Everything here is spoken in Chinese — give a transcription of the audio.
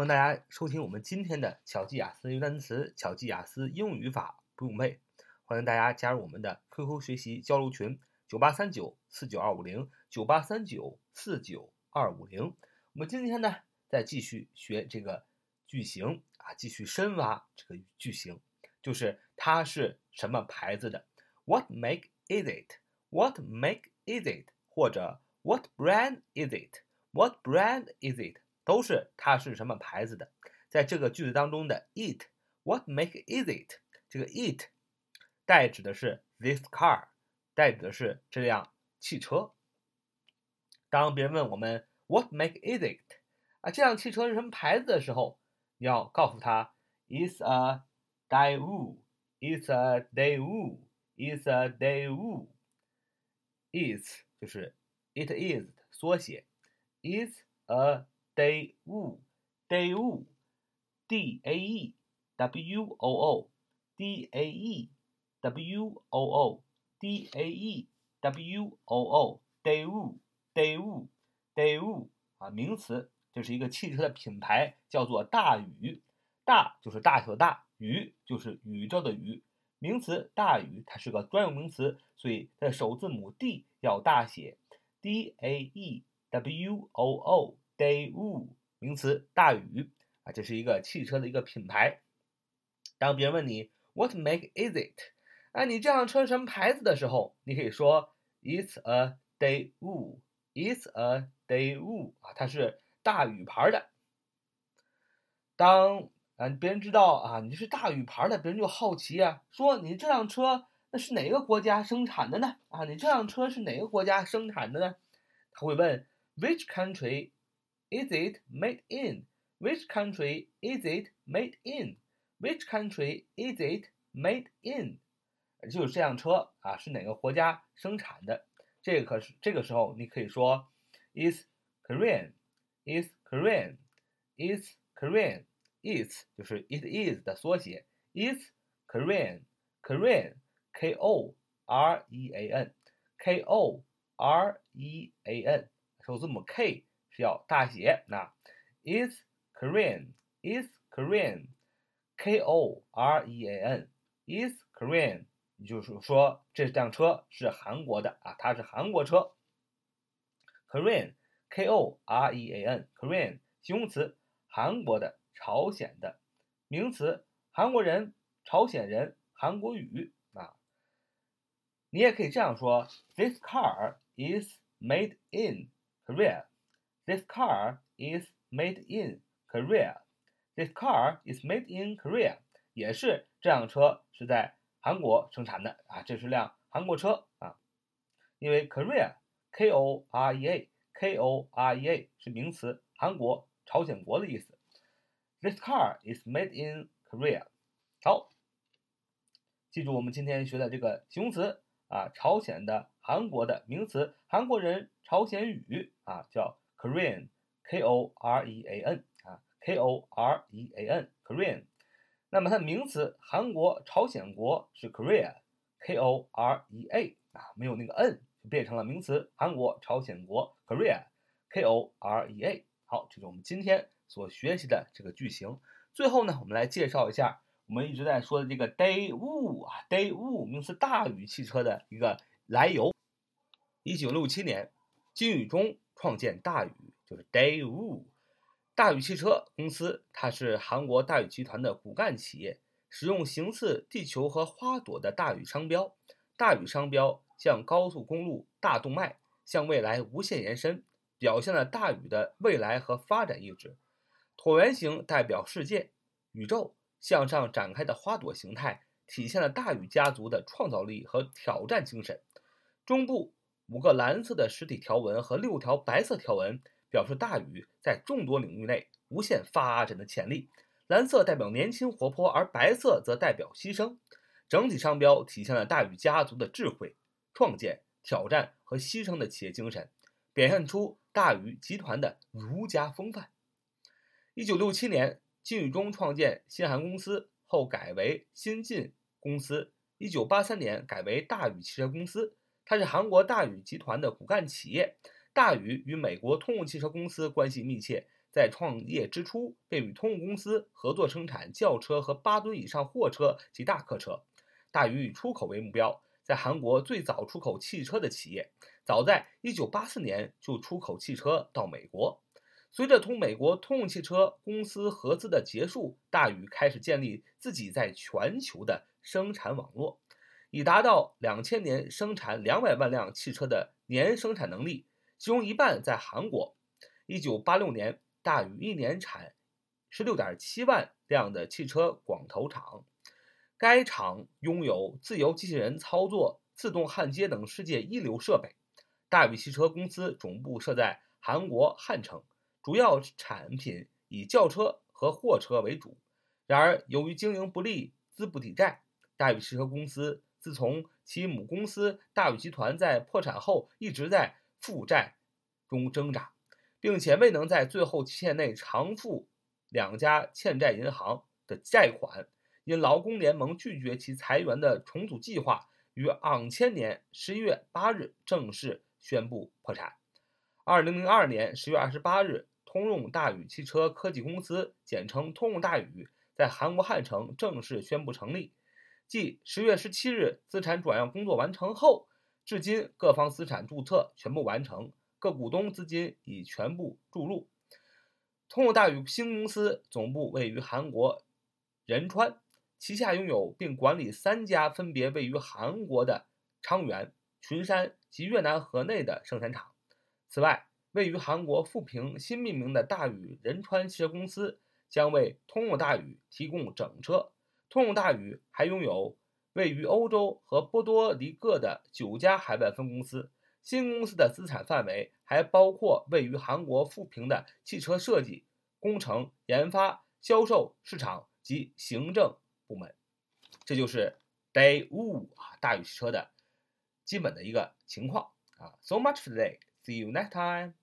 欢迎大家收听我们今天的巧记雅思英语单词、巧记雅思英语语法不用背。欢迎大家加入我们的 QQ 学习交流群：九八三九四九二五零九八三九四九二五零。我们今天呢，再继续学这个句型啊，继续深挖这个句型，就是它是什么牌子的？What make is it？What make is it？或者 What brand is it？What brand is it？都是它是什么牌子的。在这个句子当中的 it，What make is it？这个 it 代指的是 this car，代指的是这辆汽车。当别人问我们。What make is it？啊，这辆汽车是什么牌子的时候，你要告诉他，It's a Daewoo，It's a Daewoo，It's a Daewoo。It's 就是 it is 的缩写，It's a Daewoo，Daewoo，D A E W O O，D A E W O O，D A E W O O，Daewoo，Daewoo。Daewoo 啊，名词，这是一个汽车的品牌，叫做大宇。大就是大小大，宇就是宇宙的宇。名词大宇，它是个专有名词，所以它的首字母 D 要大写，D A E W O O O，Daewoo，名词大宇啊，这是一个汽车的一个品牌。当别人问你 What make is it？啊，你这辆车什么牌子的时候，你可以说 It's a Daewoo。It's a Daewoo 啊，它是大宇牌的。当啊别人知道啊你是大宇牌的，别人就好奇啊，说你这辆车那是哪个国家生产的呢？啊，你这辆车是哪个国家生产的呢？他会问 Which country is it made in？Which country is it made in？Which country is it made in？就是这辆车啊是哪个国家生产的？这个可是这个时候，你可以说，is Korean，is Korean，is Korean，is 就是 it is 的缩写，is Korean，Korean，K O R E A N，K O R E A N，首字母 K 要大写，那 is Korean，is Korean，K O R E A N，is Korean。也就是说，这辆车是韩国的啊，它是韩国车。Korean，K O R E A N，Korean，形容词，韩国的、朝鲜的；名词，韩国人、朝鲜人、韩国语啊。你也可以这样说：This car is made in Korea. This car is made in Korea. This car is made in Korea. 也是这辆车是在。韩国生产的啊，这是辆韩国车啊，因为 Korea，K O R E A，K O R E A 是名词，韩国、朝鲜国的意思。This car is made in Korea。好，记住我们今天学的这个形容词啊，朝鲜的、韩国的名词，韩国人、朝鲜语啊，叫 Korean，K O R E A N 啊，K O R E A N，Korean。那么它的名词韩国、朝鲜国是 Korea，K O R E A 啊，没有那个 N 就变成了名词韩国、朝鲜国 Korea，K O R E A。好，这是我们今天所学习的这个句型。最后呢，我们来介绍一下我们一直在说的这个 Day Wu 啊，Day Wu 名词大宇汽车的一个来由。一九六七年，金宇中创建大宇，就是 Daewoo。大宇汽车公司，它是韩国大宇集团的骨干企业，使用形似地球和花朵的大宇商标。大宇商标向高速公路大动脉向未来无限延伸，表现了大宇的未来和发展意志。椭圆形代表世界、宇宙向上展开的花朵形态，体现了大宇家族的创造力和挑战精神。中部五个蓝色的实体条纹和六条白色条纹。表示大宇在众多领域内无限发展的潜力。蓝色代表年轻活泼，而白色则代表牺牲。整体商标体现了大宇家族的智慧、创建、挑战和牺牲的企业精神，表现出大宇集团的儒家风范。一九六七年，金宇中创建新韩公司后改为新晋公司。一九八三年改为大宇汽车公司，它是韩国大宇集团的骨干企业。大宇与美国通用汽车公司关系密切，在创业之初便与通用公司合作生产轿车和八吨以上货车及大客车。大宇以出口为目标，在韩国最早出口汽车的企业，早在1984年就出口汽车到美国。随着同美国通用汽车公司合资的结束，大宇开始建立自己在全球的生产网络，以达到2000年生产200万辆汽车的年生产能力，其中一半在韩国。1986年，大宇一年产16.7万辆的汽车广投厂。该厂拥有自由机器人操作、自动焊接等世界一流设备。大宇汽车公司总部设在韩国汉城，主要产品以轿车和货车为主。然而，由于经营不利、资不抵债，大宇汽车公司自从其母公司大宇集团在破产后，一直在负债中挣扎，并且未能在最后期限内偿付两家欠债银行的债款。因劳工联盟拒绝其裁员的重组计划，于二千年十一月八日正式宣布破产。二零零二年十月二十八日，通用大宇汽车科技公司（简称通用大宇）在韩国汉城正式宣布成立。继十月十七日资产转让工作完成后，至今各方资产注册全部完成，各股东资金已全部注入。通用大宇新公司总部位于韩国仁川。旗下拥有并管理三家分别位于韩国的昌原、群山及越南河内的生产厂。此外，位于韩国富平新命名的大宇仁川汽车公司将为通用大宇提供整车。通用大宇还拥有位于欧洲和波多黎各的九家海外分公司。新公司的资产范围还包括位于韩国富平的汽车设计、工程、研发、销售、市场及行政。部门，这就是 Day Wu 啊大宇汽车的基本的一个情况啊。So much for today. See you next time.